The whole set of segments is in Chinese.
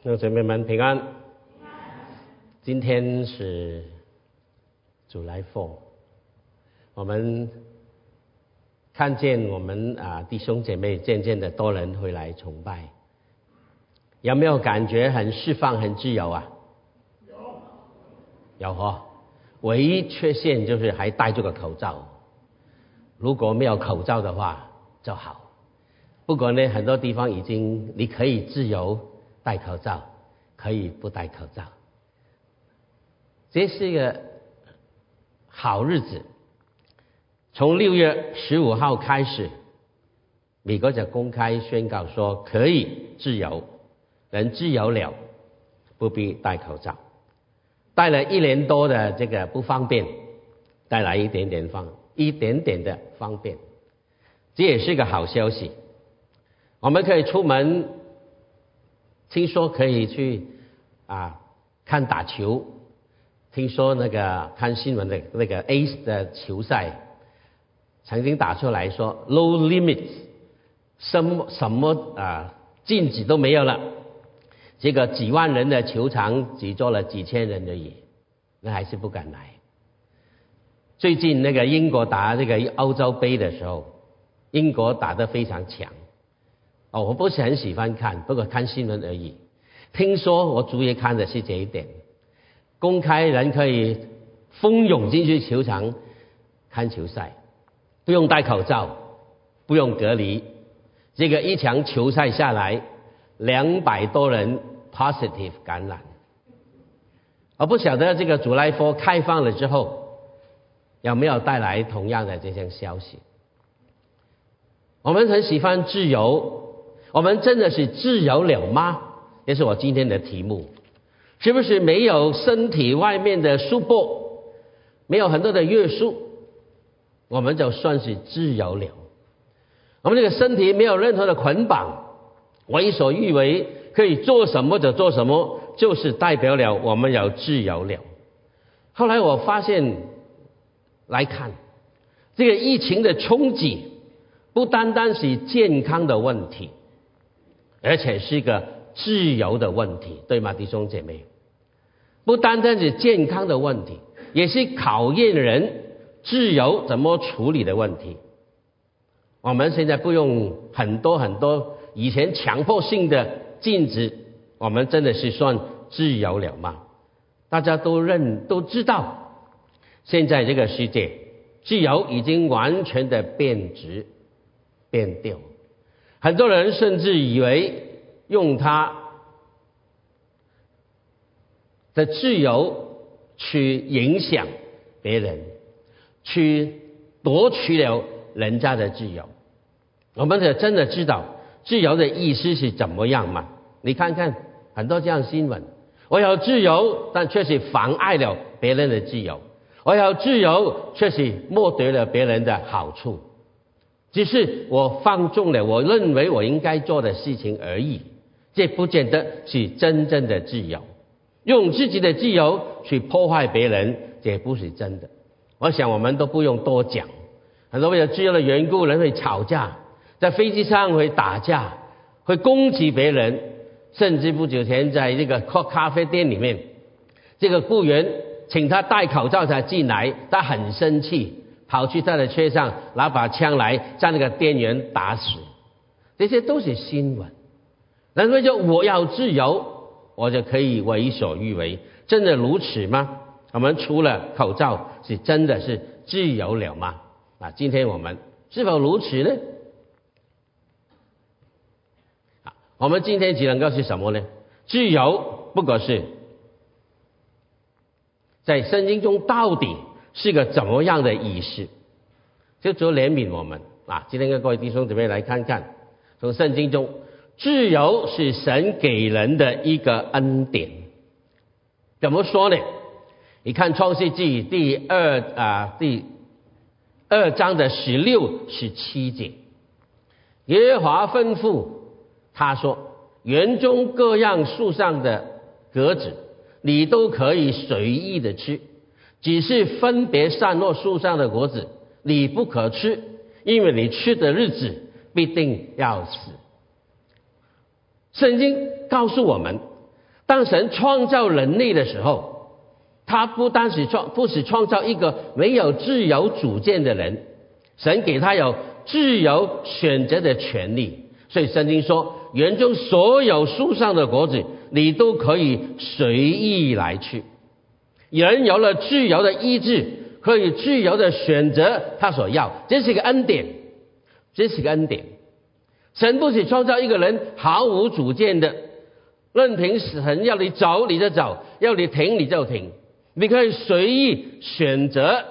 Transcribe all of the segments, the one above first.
弟兄姐妹们平安。今天是主来奉，我们看见我们啊弟兄姐妹渐渐的多人回来崇拜，有没有感觉很释放、很自由啊？有，有哦。唯一缺陷就是还戴着个口罩，如果没有口罩的话就好。不过呢，很多地方已经你可以自由戴口罩，可以不戴口罩。这是一个好日子。从六月十五号开始，美国就公开宣告说可以自由，人自由了，不必戴口罩。戴了一年多的这个不方便，带来一点点方一点点的方便，这也是一个好消息。我们可以出门，听说可以去啊看打球，听说那个看新闻的那个 ACE 的球赛，曾经打出来说 “low limits，什么什么啊禁止都没有了，这个几万人的球场只坐了几千人而已，那还是不敢来。最近那个英国打这个欧洲杯的时候，英国打得非常强。哦，我不是很喜欢看，不过看新闻而已。听说我主要看的是这一点：公开人可以蜂拥进去球场看球赛，不用戴口罩，不用隔离。这个一场球赛下来，两百多人 positive 感染。我不晓得这个主来佛开放了之后，有没有带来同样的这些消息？我们很喜欢自由。我们真的是自由了吗？也是我今天的题目，是不是没有身体外面的束缚，没有很多的约束，我们就算是自由了？我们这个身体没有任何的捆绑，为所欲为，可以做什么就做什么，就是代表了我们有自由了。后来我发现，来看这个疫情的冲击，不单单是健康的问题。而且是一个自由的问题，对吗，弟兄姐妹？不单单是健康的问题，也是考验人自由怎么处理的问题。我们现在不用很多很多以前强迫性的禁止，我们真的是算自由了吗？大家都认都知道，现在这个世界自由已经完全的变质变掉。很多人甚至以为用他的自由去影响别人，去夺取了人家的自由。我们得真的知道自由的意思是怎么样嘛？你看看很多这样新闻，我有自由，但却是妨碍了别人的自由；我有自由，却是剥夺了别人的好处。只是我放纵了我认为我应该做的事情而已，这不见得是真正的自由。用自己的自由去破坏别人，这不是真的。我想我们都不用多讲，很多为了自由的缘故，人会吵架，在飞机上会打架，会攻击别人，甚至不久前在这个咖咖啡店里面，这个雇员请他戴口罩才进来，他很生气。跑去他的车上拿把枪来将那个店员打死，这些都是新闻。人们说我要自由，我就可以为所欲为，真的如此吗？我们除了口罩，是真的是自由了吗？啊，今天我们是否如此呢？啊，我们今天只能够是什么呢？自由不过是在圣经中到底。是个怎么样的意思？就主怜悯我们啊！今天跟各位弟兄姊妹来看看，从圣经中，自由是神给人的一个恩典。怎么说呢？你看创世纪第二啊第二章的十六、十七节，耶和华吩咐他说：“园中各样树上的果子，你都可以随意的吃。”只是分别散落树上的果子，你不可吃，因为你吃的日子必定要死。圣经告诉我们，当神创造人类的时候，他不单是创，不是创造一个没有自由主见的人，神给他有自由选择的权利。所以圣经说，园中所有树上的果子，你都可以随意来去。人有了自由的意志，可以自由的选择他所要，这是个恩典，这是个恩典。神不是创造一个人毫无主见的，任凭神要你走你就走，要你停你就停，你可以随意选择。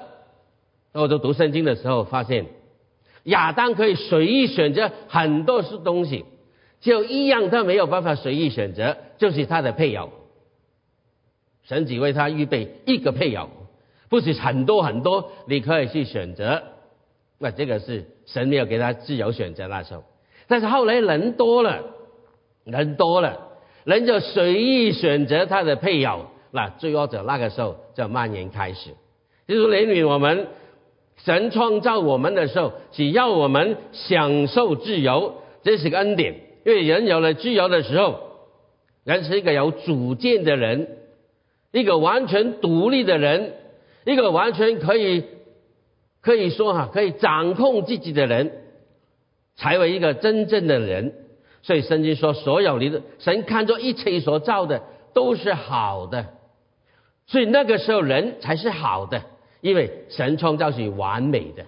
我就读圣经的时候发现，亚当可以随意选择很多是东西，就一样他没有办法随意选择，就是他的配偶。神只为他预备一个配偶，不是很多很多，你可以去选择。那这个是神没有给他自由选择那时候。但是后来人多了，人多了，人就随意选择他的配偶。那最后者那个时候就蔓延开始。就是怜悯我们神创造我们的时候，只要我们享受自由，这是个恩典。因为人有了自由的时候，人是一个有主见的人。一个完全独立的人，一个完全可以可以说哈，可以掌控自己的人，才为一个真正的人。所以圣经说，所有你的神看作一切所造的都是好的，所以那个时候人才是好的，因为神创造是完美的。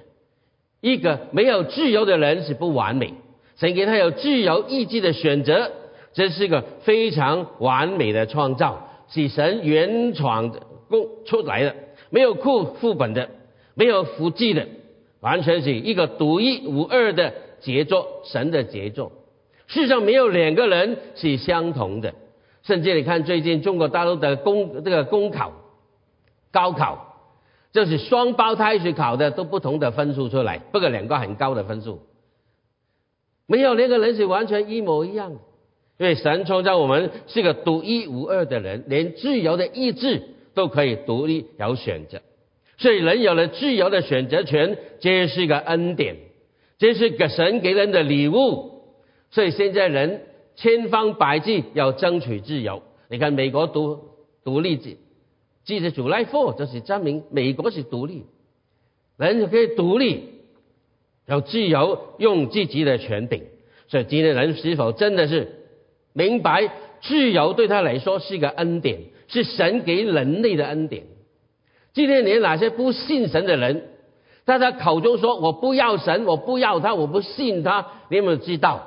一个没有自由的人是不完美，神给他有自由意志的选择，这是一个非常完美的创造。是神原创的供出来的，没有库副本的，没有复制的，完全是一个独一无二的杰作，神的杰作。世上没有两个人是相同的，甚至你看最近中国大陆的公这个公考、高考，就是双胞胎去考的都不同的分数出来，不过两个很高的分数，没有两个人是完全一模一样的。因为神创造我们是个独一无二的人，连自由的意志都可以独立有选择，所以人有了自由的选择权，这是一个恩典，这是个神给人的礼物。所以现在人千方百计要争取自由。你看美国独独立记记者主来 for 就是证明美国是独立，人就可以独立，有自由用自己的权柄。所以今天人是否真的是？明白自由对他来说是一个恩典，是神给人类的恩典。今天连哪些不信神的人，在他口中说我不要神，我不要他，我不信他，你有没有知道？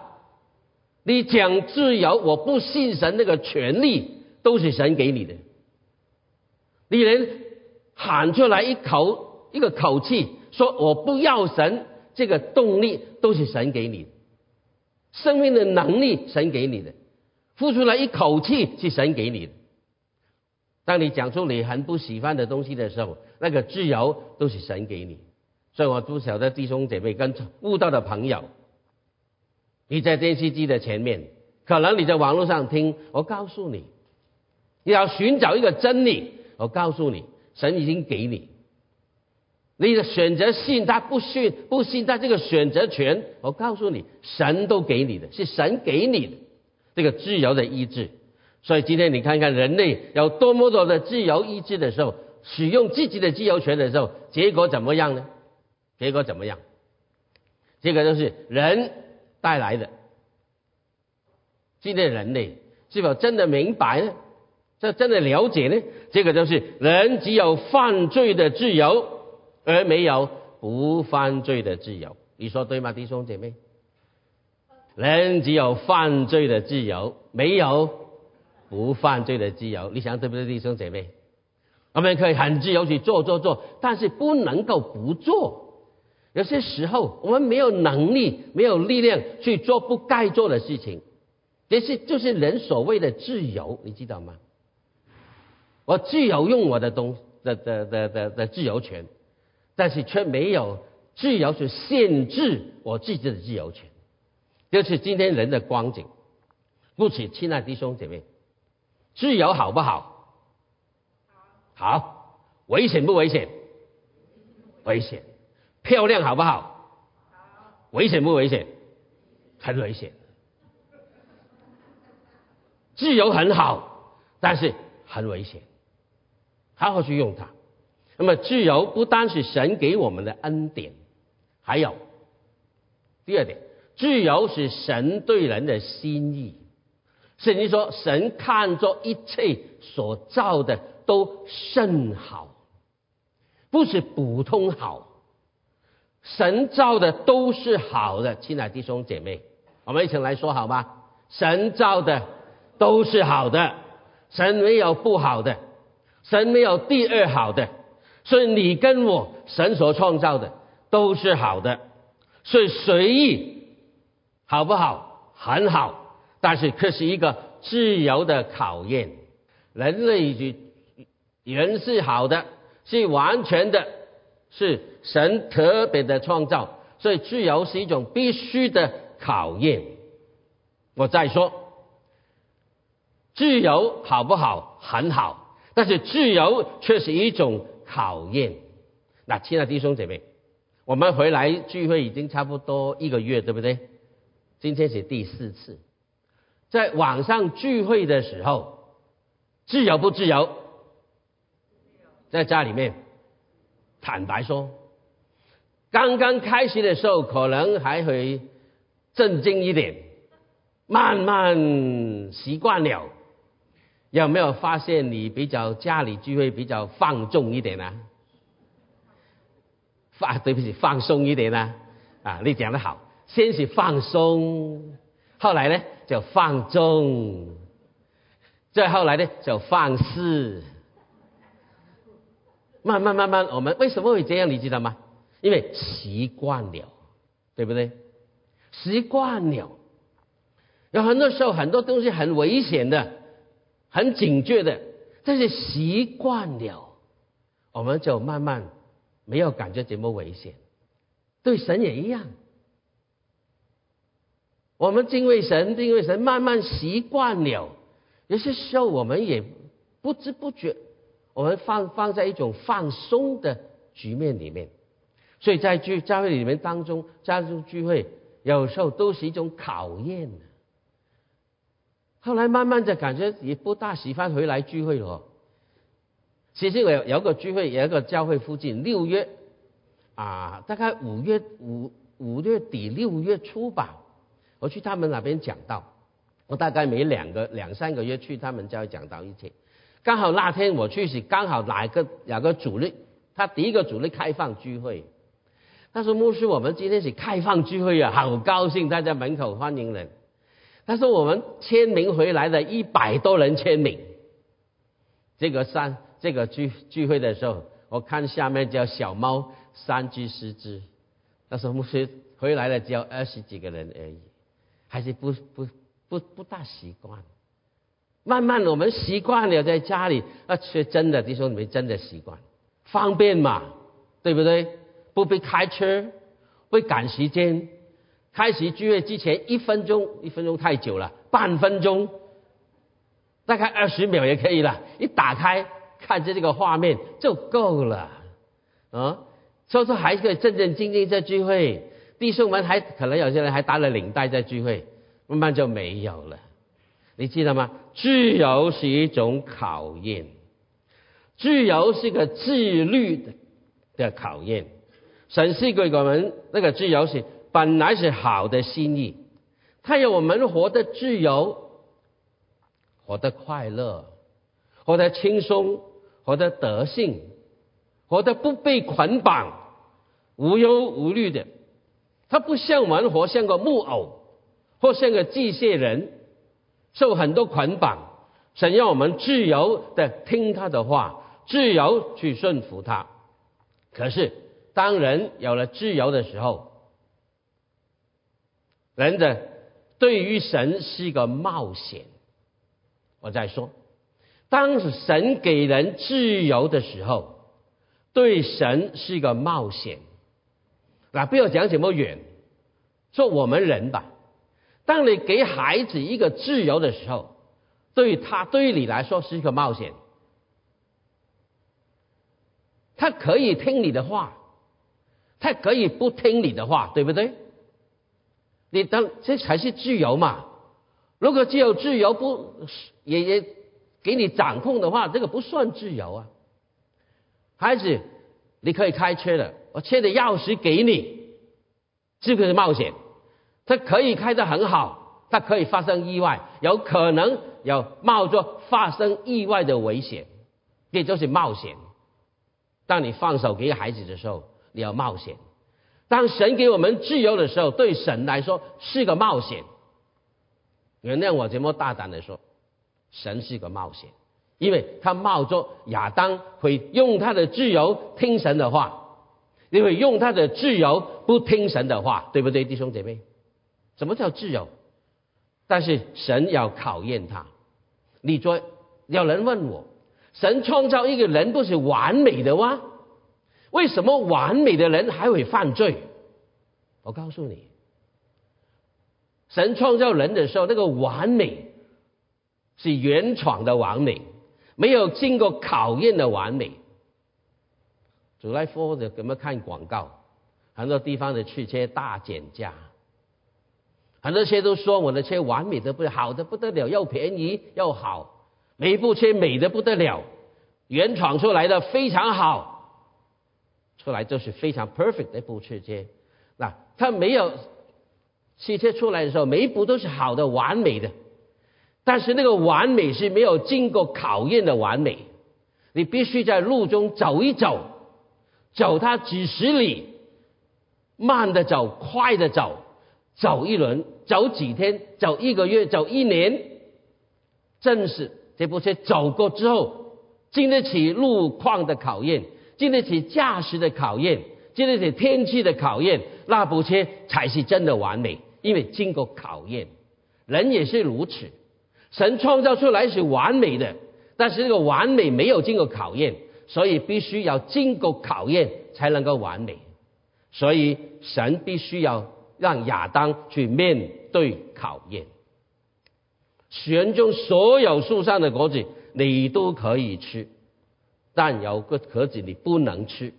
你讲自由，我不信神那个权利都是神给你的。你连喊出来一口一个口气说我不要神，这个动力都是神给你的，生命的能力神给你的。付出了一口气是神给你的。当你讲出你很不喜欢的东西的时候，那个自由都是神给你。所以我不晓得弟兄姐妹跟悟道的朋友，你在电视机的前面，可能你在网络上听，我告诉你，你要寻找一个真理，我告诉你，神已经给你，你的选择信他不信不信他这个选择权，我告诉你，神都给你的，是神给你的。这个自由的意志，所以今天你看看人类有多么多的自由意志的时候，使用自己的自由权的时候，结果怎么样呢？结果怎么样？这个就是人带来的。今天人类是否真的明白呢？这真的了解呢？这个就是人只有犯罪的自由，而没有不犯罪的自由。你说对吗，弟兄姐妹？人只有犯罪的自由，没有不犯罪的自由。你想对不对，弟兄姐妹？我们可以很自由去做做做，但是不能够不做。有些时候我们没有能力、没有力量去做不该做的事情，这是就是人所谓的自由，你知道吗？我自由用我的东的的的的的自由权，但是却没有自由去限制我自己的自由权。就是今天人的光景，不此，亲爱的弟兄姐妹，自由好不好？好，危险不危险？危险。漂亮好不好？危险不危险？很危险。自由很好，但是很危险，好好去用它。那么自由不单是神给我们的恩典，还有第二点，自由是神对人的心意。圣经说，神看作一切所造的都甚好，不是普通好，神造的都是好的。亲爱弟兄姐妹，我们一起来说好吗？神造的都是好的，神没有不好的，神没有第二好的。所以你跟我神所创造的都是好的，所以随意好不好？很好，但是这是一个自由的考验。人类就人是好的，是完全的，是神特别的创造，所以自由是一种必须的考验。我再说，自由好不好？很好，但是自由却是一种。考验，那亲爱的弟兄姐妹，我们回来聚会已经差不多一个月，对不对？今天是第四次，在网上聚会的时候，自由不自由？在家里面，坦白说，刚刚开始的时候可能还会震惊一点，慢慢习惯了。有没有发现你比较家里聚会比较放纵一点呢？放对不起，放松一点呢？啊，你讲的好，先是放松，后来呢就放纵，再后来呢就放肆，慢慢慢慢，我们为什么会这样？你知道吗？因为习惯了，对不对？习惯了，有很多时候很多东西很危险的。很警觉的，但是习惯了，我们就慢慢没有感觉这么危险。对神也一样，我们敬畏神，敬畏神，慢慢习惯了，有些时候我们也不知不觉，我们放放在一种放松的局面里面。所以在聚教会里面当中，加入聚会，有时候都是一种考验。后来慢慢的感觉也不大喜欢回来聚会了。其实我有有个聚会，有一个教会附近，六月啊，大概五月五五月底六月初吧，我去他们那边讲道。我大概每两个两三个月去他们教会讲道一次。刚好那天我去是刚好哪个两个主力，他第一个主力开放聚会。他说牧师，我们今天是开放聚会啊，好高兴，大家门口欢迎人。他说：“我们签名回来的一百多人签名。这个三这个聚聚会的时候，我看下面叫小猫三只四只。他说牧师回来了只有二十几个人而已，还是不不不不大习惯。慢慢我们习惯了在家里，啊，却真的弟兄姊妹真的习惯，方便嘛，对不对？不必开车，会赶时间。”开始聚会之前一分钟，一分钟太久了，半分钟，大概二十秒也可以了。一打开看着这个画面就够了，啊，所以说还可以正正经经在聚会。弟兄们还可能有些人还打了领带在聚会，慢慢就没有了。你记得吗？自由是一种考验，自由是个自律的的考验。神是给我们那个自由是。本来是好的心意，他要我们活得自由，活得快乐，活得轻松，活得得性，活得不被捆绑，无忧无虑的。他不像玩火像个木偶，或像个机械人，受很多捆绑。想要我们自由的听他的话，自由去顺服他。可是当人有了自由的时候，人的对于神是一个冒险。我再说，当神给人自由的时候，对神是一个冒险。那不要讲怎么远，说我们人吧。当你给孩子一个自由的时候，对于他对于你来说是一个冒险。他可以听你的话，他可以不听你的话，对不对？你当这才是自由嘛？如果只有自由不也也给你掌控的话，这个不算自由啊。孩子，你可以开车了，我车的钥匙给你，是不是冒险？它可以开得很好，它可以发生意外，有可能有冒着发生意外的危险，这就是冒险。当你放手给孩子的时候，你要冒险；当神给我们自由的时候，对神来说是个冒险。原谅我这么大胆的说，神是个冒险，因为他冒着亚当会用他的自由听神的话，因为用他的自由不听神的话，对不对，弟兄姐妹？什么叫自由？但是神要考验他。你说，有人问我，神创造一个人不是完美的吗？为什么完美的人还会犯罪？我告诉你。神创造人的时候，那个完美是原创的完美，没有经过考验的完美。主来说的怎么看广告？很多地方的汽车大减价，很多车都说我的车完美的不好的不得了，又便宜又好，每一部车美的不得了，原创出来的非常好，出来就是非常 perfect 的一部汽车。那它没有。汽车出来的时候，每一步都是好的、完美的，但是那个完美是没有经过考验的完美。你必须在路中走一走，走它几十里，慢的走，快的走，走一轮，走几天，走一个月，走一年，正是这部车走过之后，经得起路况的考验，经得起驾驶的考验，经得起天气的考验，那部车才是真的完美。因为经过考验，人也是如此。神创造出来是完美的，但是这个完美没有经过考验，所以必须要经过考验才能够完美。所以神必须要让亚当去面对考验。园中所有树上的果子你都可以吃，但有个壳子你不能吃，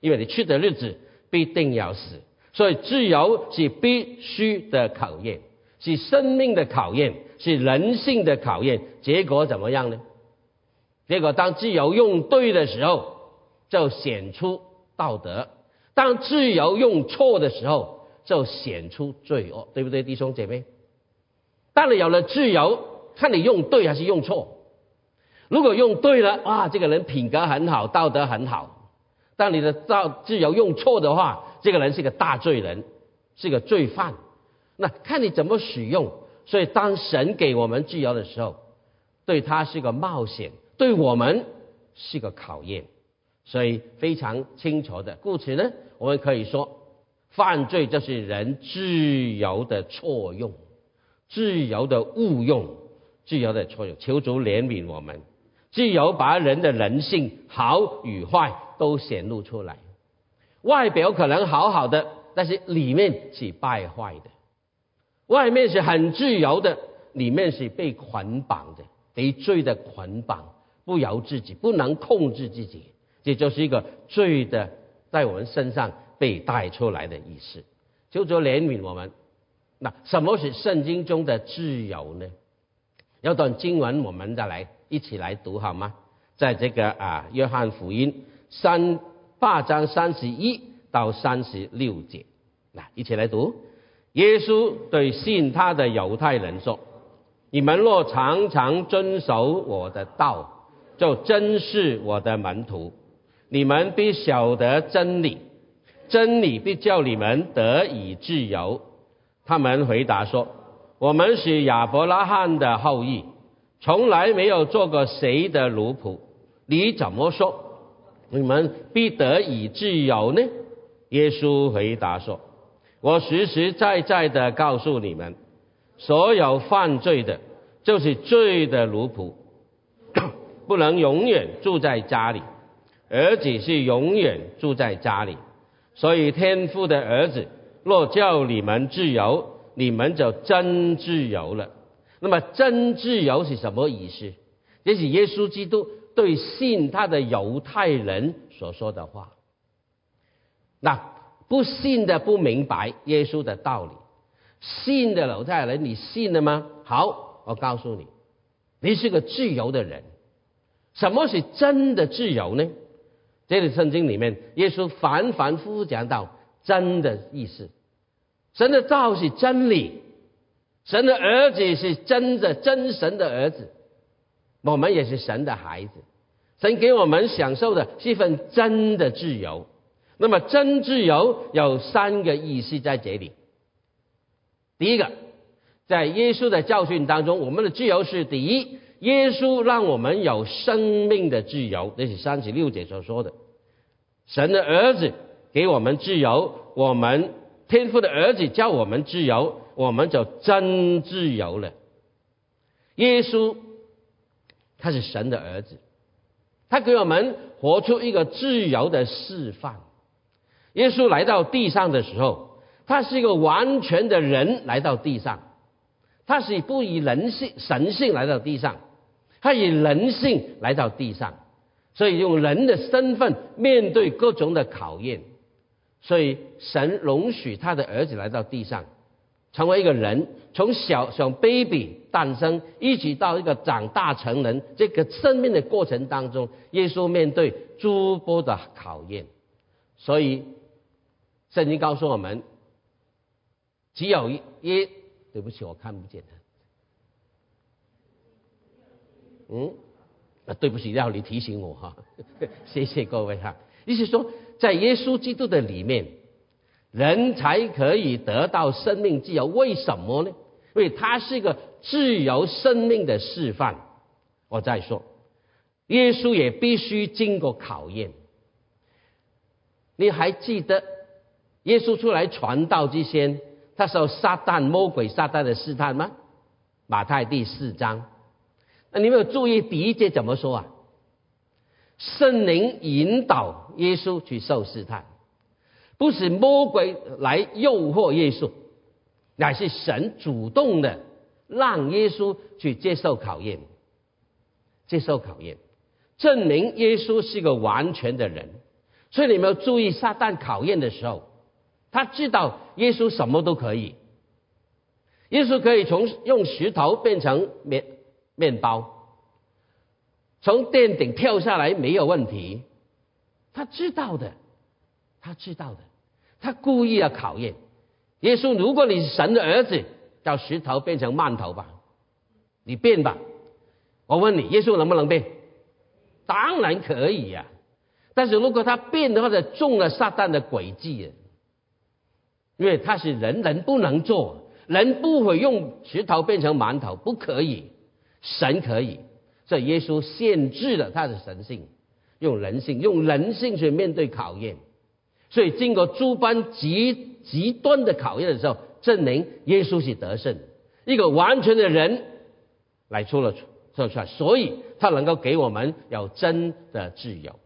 因为你吃的日子必定要死。所以，自由是必须的考验，是生命的考验，是人性的考验。结果怎么样呢？结果，当自由用对的时候，就显出道德；当自由用错的时候，就显出罪恶，对不对，弟兄姐妹？当你有了自由，看你用对还是用错。如果用对了，哇，这个人品格很好，道德很好。当你的造自由用错的话，这个人是个大罪人，是个罪犯。那看你怎么使用。所以当神给我们自由的时候，对他是个冒险，对我们是个考验。所以非常清楚的。故此呢，我们可以说，犯罪就是人自由的错用，自由的误用，自由的错用。求主怜悯我们，自由把人的人性好与坏都显露出来。外表可能好好的，但是里面是败坏的。外面是很自由的，里面是被捆绑的，被罪的捆绑，不由自己，不能控制自己。这就是一个罪的在我们身上被带出来的意思。求主怜悯我们。那什么是圣经中的自由呢？有段经文，我们再来一起来读好吗？在这个啊，约翰福音三。八章三十一到三十六节，来一起来读。耶稣对信他的犹太人说：“你们若常常遵守我的道，就真是我的门徒。你们必晓得真理，真理必叫你们得以自由。”他们回答说：“我们是亚伯拉罕的后裔，从来没有做过谁的奴仆。你怎么说？”你们必得以自由呢？耶稣回答说：“我实实在在的告诉你们，所有犯罪的，就是罪的奴仆，不能永远住在家里，儿子是永远住在家里。所以天父的儿子若叫你们自由，你们就真自由了。那么真自由是什么意思？这是耶稣基督。”对信他的犹太人所说的话，那不信的不明白耶稣的道理，信的犹太人你信了吗？好，我告诉你，你是个自由的人。什么是真的自由呢？这里圣经里面，耶稣反反复复讲到真的意思。神的道是真理，神的儿子是真的真神的儿子，我们也是神的孩子。神给我们享受的是一份真的自由。那么真自由有三个意思在这里。第一个，在耶稣的教训当中，我们的自由是第一，耶稣让我们有生命的自由，这是三十六节所说的。神的儿子给我们自由，我们天父的儿子叫我们自由，我们就真自由了。耶稣他是神的儿子，他给我们活出一个自由的示范。耶稣来到地上的时候，他是一个完全的人来到地上，他是不以人性神性来到地上，他以人性来到地上，所以用人的身份面对各种的考验，所以神容许他的儿子来到地上，成为一个人，从小小 baby 诞生，一直到一个长大成人这个生命的过程当中，耶稣面对诸多的考验，所以。圣经告诉我们，只有一，对不起，我看不见他。嗯，啊，对不起，要你提醒我哈，谢谢各位哈。意思说，在耶稣基督的里面，人才可以得到生命自由。为什么呢？因为他是一个自由生命的示范。我再说，耶稣也必须经过考验。你还记得？耶稣出来传道之前，他受撒旦魔鬼撒旦的试探吗？马太第四章，那你们有注意第一节怎么说啊？圣灵引导耶稣去受试探，不是魔鬼来诱惑耶稣，乃是神主动的让耶稣去接受考验，接受考验，证明耶稣是个完全的人。所以你们要注意撒旦考验的时候。他知道耶稣什么都可以，耶稣可以从用石头变成面面包，从殿顶跳下来没有问题。他知道的，他知道的，他故意要考验耶稣。如果你是神的儿子，叫石头变成馒头吧，你变吧。我问你，耶稣能不能变？当然可以呀。但是如果他变的话，就中了撒旦的诡计。因为他是人人不能做，人不会用石头变成馒头，不可以，神可以，所以耶稣限制了他的神性，用人性，用人性去面对考验，所以经过诸般极极端的考验的时候，证明耶稣是得胜，一个完全的人来出了说出来，所以他能够给我们有真的自由，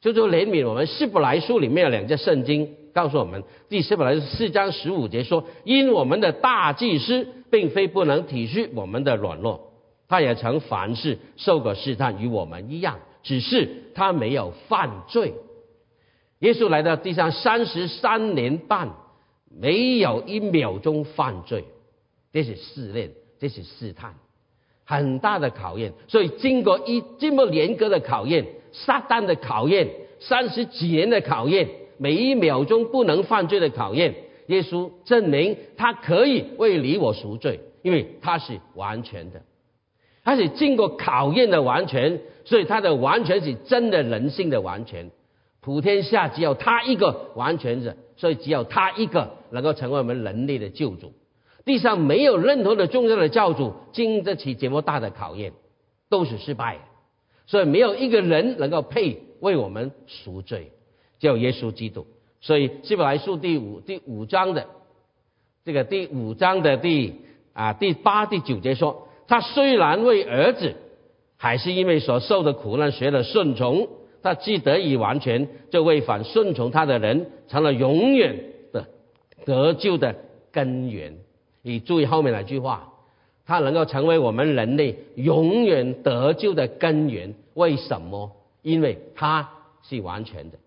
就说怜悯我们。希伯来书里面有两节圣经。告诉我们，第四本来四章十五节说：“因我们的大祭司并非不能体恤我们的软弱，他也曾凡事受过试探，与我们一样，只是他没有犯罪。”耶稣来到地上三十三年半，没有一秒钟犯罪，这是试炼，这是试探，很大的考验。所以经过一这么严格的考验，撒旦的考验，三十几年的考验。每一秒钟不能犯罪的考验，耶稣证明他可以为你我赎罪，因为他是完全的，他是经过考验的完全，所以他的完全是真的人性的完全。普天下只有他一个完全者，所以只有他一个能够成为我们人类的救主。地上没有任何的重要的教主经得起这么大的考验，都是失败，所以没有一个人能够配为我们赎罪。叫耶稣基督，所以希伯来书第五第五章的这个第五章的第啊第八第九节说，他虽然为儿子，还是因为所受的苦难学了顺从，他既得以完全，就为反顺从他的人成了永远的得救的根源。你注意后面那句话，他能够成为我们人类永远得救的根源。为什么？因为他是完全的。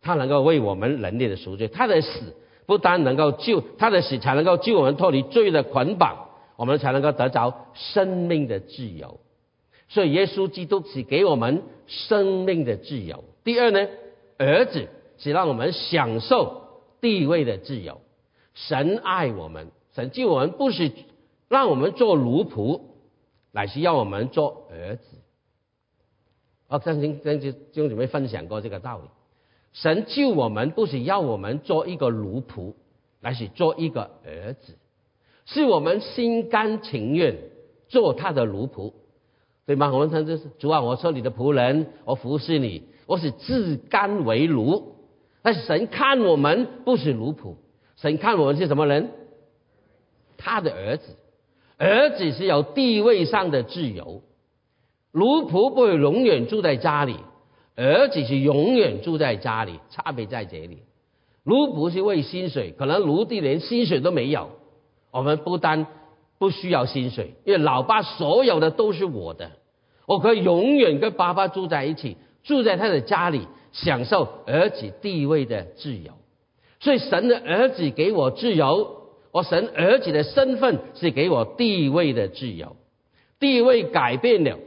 他能够为我们人类的赎罪，他的死不单能够救，他的死才能够救我们脱离罪的捆绑，我们才能够得着生命的自由。所以耶稣基督是给我们生命的自由。第二呢，儿子是让我们享受地位的自由。神爱我们，神救我们不是让我们做奴仆，乃是要我们做儿子。我曾经跟弟兄姊妹分享过这个道理。神救我们不是要我们做一个奴仆，乃是做一个儿子，是我们心甘情愿做他的奴仆，对吗？我们称之是主啊，我说你的仆人，我服侍你，我是自甘为奴。但是神看我们不是奴仆，神看我们是什么人？他的儿子，儿子是有地位上的自由，奴仆不会永远住在家里。儿子是永远住在家里，差别在这里。奴仆是为薪水，可能奴隶连薪水都没有。我们不单不需要薪水，因为老爸所有的都是我的，我可以永远跟爸爸住在一起，住在他的家里，享受儿子地位的自由。所以神的儿子给我自由，我神儿子的身份是给我地位的自由。地位改变了，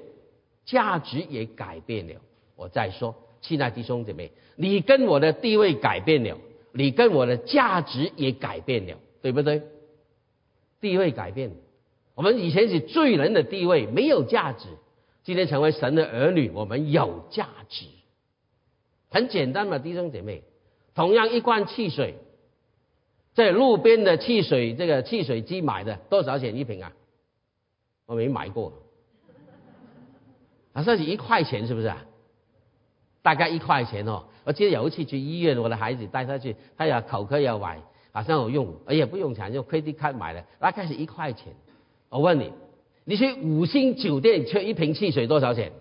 价值也改变了。我再说，亲爱弟兄姐妹，你跟我的地位改变了，你跟我的价值也改变了，对不对？地位改变，我们以前是罪人的地位，没有价值；今天成为神的儿女，我们有价值。很简单嘛，弟兄姐妹，同样一罐汽水，在路边的汽水这个汽水机买的多少钱一瓶啊？我没买过，啊，这是一块钱，是不是啊？大概一块钱哦，我记得有一次去医院，我的孩子带他去，他要口渴要买，好像我用，哎呀不用钱，用 credit card 买的，那开始一块钱。我问你，你去五星酒店缺一瓶汽水多少钱？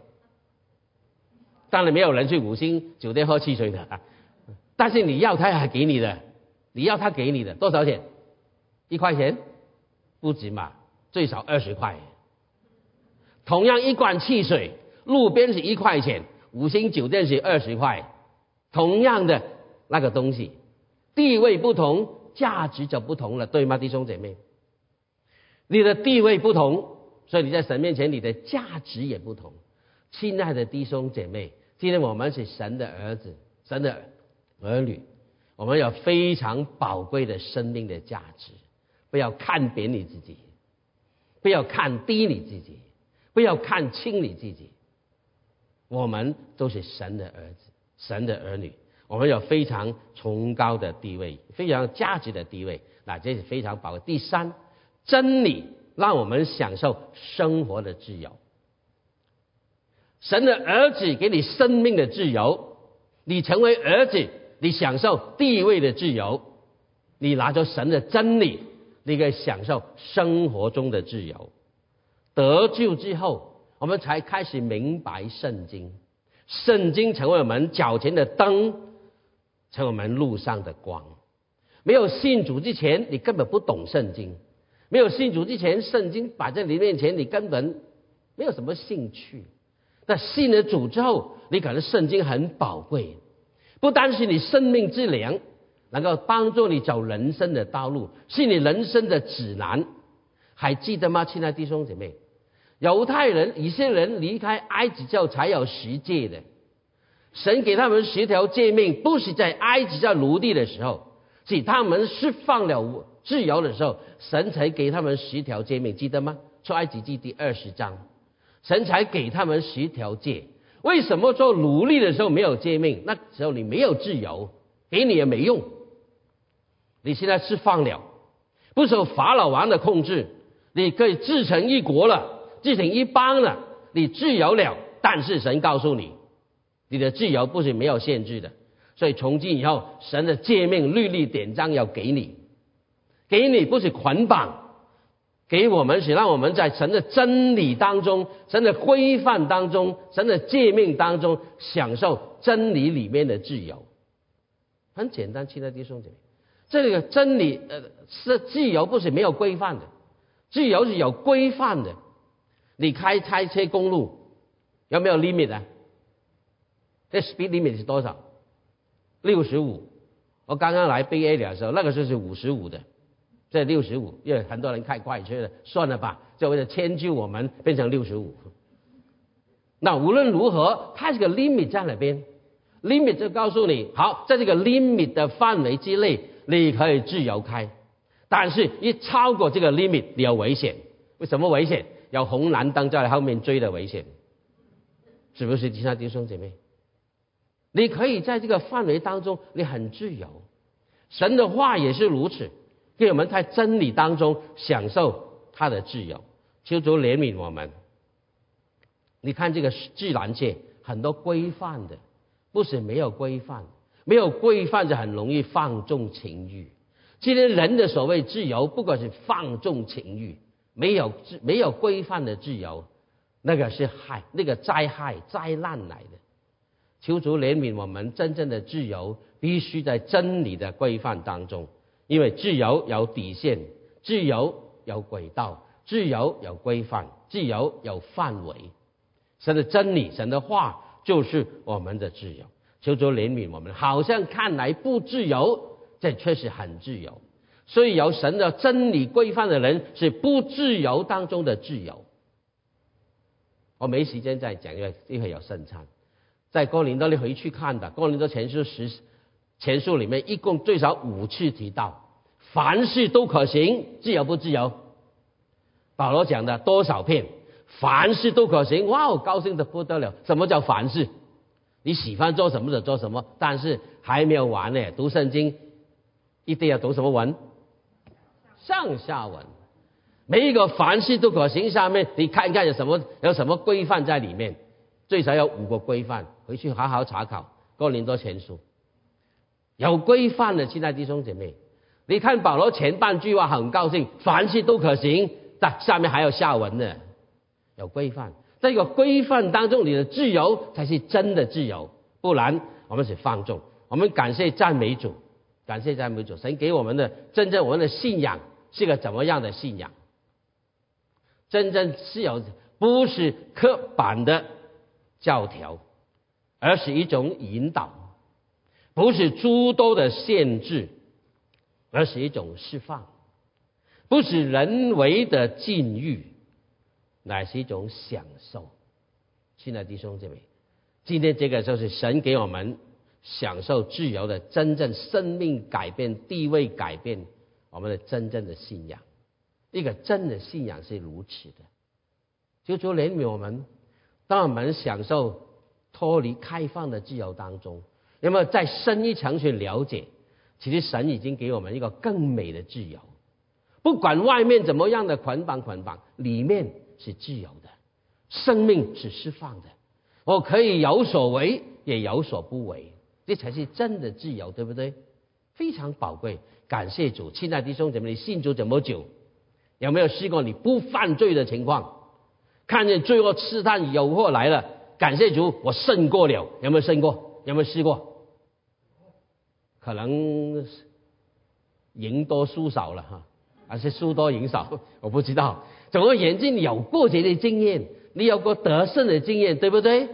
当然没有人去五星酒店喝汽水的，但是你要他还给你的，你要他给你的多少钱？一块钱？不止嘛，最少二十块。同样一罐汽水，路边是一块钱。五星酒店是二十块，同样的那个东西，地位不同，价值就不同了，对吗，弟兄姐妹？你的地位不同，所以你在神面前，你的价值也不同。亲爱的弟兄姐妹，今天我们是神的儿子，神的儿女，我们有非常宝贵的生命的价值，不要看扁你自己，不要看低你自己，不要看轻你自己。我们都是神的儿子，神的儿女，我们有非常崇高的地位，非常价值的地位，那这是非常宝贵。第三，真理让我们享受生活的自由。神的儿子给你生命的自由，你成为儿子，你享受地位的自由，你拿着神的真理，你可以享受生活中的自由。得救之后。我们才开始明白圣经，圣经成为我们脚前的灯，成为我们路上的光。没有信主之前，你根本不懂圣经；没有信主之前，圣经摆在你面前，你根本没有什么兴趣。但信了主之后，你感觉圣经很宝贵，不单是你生命之粮，能够帮助你走人生的道路，是你人生的指南。还记得吗，亲爱弟兄姐妹？犹太人、以色列人离开埃及之后才有十诫的，神给他们十条诫命，不是在埃及在奴隶的时候，是他们释放了自由的时候，神才给他们十条诫命，记得吗？出埃及记第二十章，神才给他们十条诫。为什么做奴隶的时候没有诫命？那时候你没有自由，给你也没用。你现在释放了，不受法老王的控制，你可以自成一国了。自成一邦了，你自由了，但是神告诉你，你的自由不是没有限制的。所以从今以后，神的诫命、律例、典章要给你，给你不是捆绑，给我们是让我们在神的真理当中、神的规范当中、神的诫命当中享受真理里面的自由。很简单，亲爱的弟兄姐妹，这个真理呃是自由，不是没有规范的，自由是有规范的。你开开车公路有没有 limit 啊？这 speed limit 是多少？六十五。我刚刚来 B A 的时候，那个时候是五十五的，这六十五，因为很多人开快车的，算了吧，就为了迁就我们变成六十五。那无论如何，它这个 limit 在哪边？limit 就告诉你，好，在这个 limit 的范围之内，你可以自由开。但是，一超过这个 limit，你有危险。为什么危险？有红蓝灯在后面追的危险，是不是？其他弟兄姐妹，你可以在这个范围当中，你很自由。神的话也是如此，给我们在真理当中享受他的自由。求主怜悯我们。你看这个自然界很多规范的，不是没有规范，没有规范就很容易放纵情欲。今天人的所谓自由，不管是放纵情欲，没有没有规范的自由，那个是害，那个灾害灾难来的。求主怜悯我们，真正的自由必须在真理的规范当中，因为自由有底线，自由有轨道，自由有规范，自由有范围。神的真理，神的话就是我们的自由。求主怜悯我们，好像看来不自由。这确实很自由，所以有神的真理规范的人是不自由当中的自由。我没时间再讲，因为一会有圣餐。在哥林多你回去看的哥林多前书十前书里面，一共最少五次提到凡事都可行，自由不自由？保罗讲的多少遍？凡事都可行，哇，高兴的不得了。什么叫凡事？你喜欢做什么就做什么，但是还没有完呢，读圣经。一定要读什么文？上下文，每一个凡事都可行。下面你看一看有什么有什么规范在里面？最少有五个规范，回去好好查考《过年多前书》。有规范的，亲爱弟兄姐妹，你看保罗前半句话很高兴，凡事都可行，但下面还有下文呢。有规范，在一个规范当中，你的自由才是真的自由，不然我们是放纵。我们感谢赞美主。感谢赞美主，神给我们的真正我们的信仰是个怎么样的信仰？真正是有不是刻板的教条，而是一种引导；不是诸多的限制，而是一种释放；不是人为的禁欲，乃是一种享受。亲爱的弟兄姐妹，今天这个就是神给我们。享受自由的真正生命改变、地位改变，我们的真正的信仰，一个真的信仰是如此的。就说怜悯我们，当我们享受脱离开放的自由当中，有没有再深一层去了解？其实神已经给我们一个更美的自由，不管外面怎么样的捆绑捆绑，里面是自由的，生命是释放的。我可以有所为，也有所不为。这才是真的自由，对不对？非常宝贵，感谢主。亲爱的弟兄姊妹，你信主这么久，有没有试过你不犯罪的情况？看见罪恶试探诱惑来了，感谢主，我胜过了。有没有胜过？有没有试过？可能赢多输少了哈，还是输多赢少？我不知道。总而言之，你有过节的经验，你有过得胜的经验，对不对？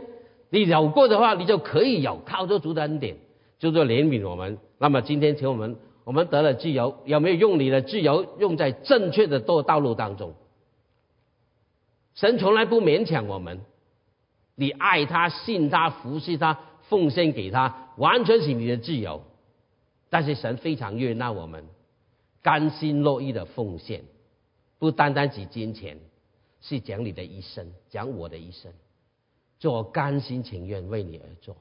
你有过的话，你就可以有靠着主的恩典，就做怜悯我们。那么今天请我们，我们得了自由，有没有用你的自由用在正确的道道路当中？神从来不勉强我们，你爱他、信他、服侍他、奉献给他，完全是你的自由。但是神非常悦纳我们，甘心乐意的奉献，不单单指金钱，是讲你的一生，讲我的一生。做甘心情愿为你而做，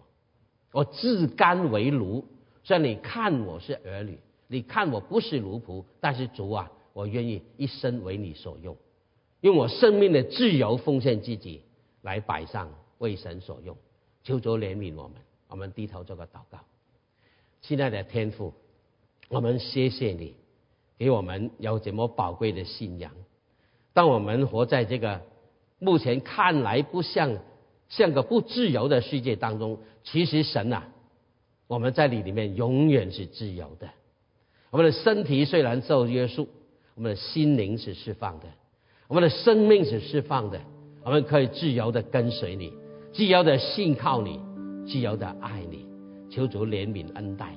我自甘为奴。虽然你看我是儿女，你看我不是奴仆，但是主啊，我愿意一生为你所用，用我生命的自由奉献自己来摆上为神所用。求主怜悯我们，我们低头做个祷告。亲爱的天父，我们谢谢你给我们有这么宝贵的信仰。当我们活在这个目前看来不像。像个不自由的世界当中，其实神啊，我们在你里面永远是自由的。我们的身体虽然受约束，我们的心灵是释放的，我们的生命是释放的。我们可以自由的跟随你，自由的信靠你，自由的爱你。求主怜悯恩待。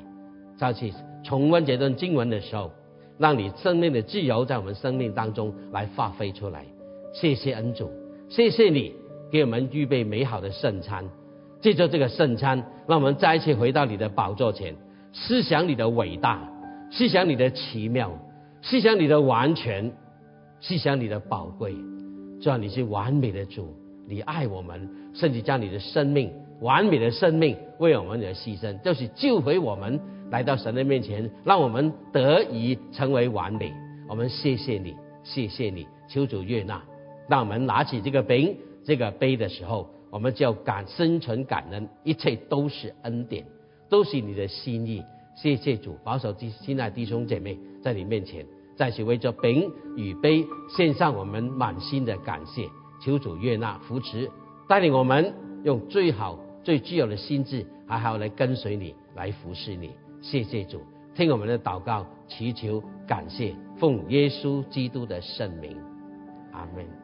再次重温这段经文的时候，让你生命的自由在我们生命当中来发挥出来。谢谢恩主，谢谢你。给我们预备美好的圣餐。借着这个圣餐，让我们再一次回到你的宝座前，思想你的伟大，思想你的奇妙，思想你的完全，思想你的宝贵。主啊，你是完美的主，你爱我们，甚至将你的生命，完美的生命为我们而牺牲，就是救回我们来到神的面前，让我们得以成为完美。我们谢谢你，谢谢你，求主悦纳。当我们拿起这个饼、这个杯的时候，我们就要感生存感恩，一切都是恩典，都是你的心意。谢谢主，保守弟亲爱弟兄姐妹在你面前。再次为着饼与杯献上我们满心的感谢，求主悦纳扶持，带领我们用最好最具有的心智，还好来跟随你，来服侍你。谢谢主，听我们的祷告，祈求感谢，奉耶稣基督的圣名，阿门。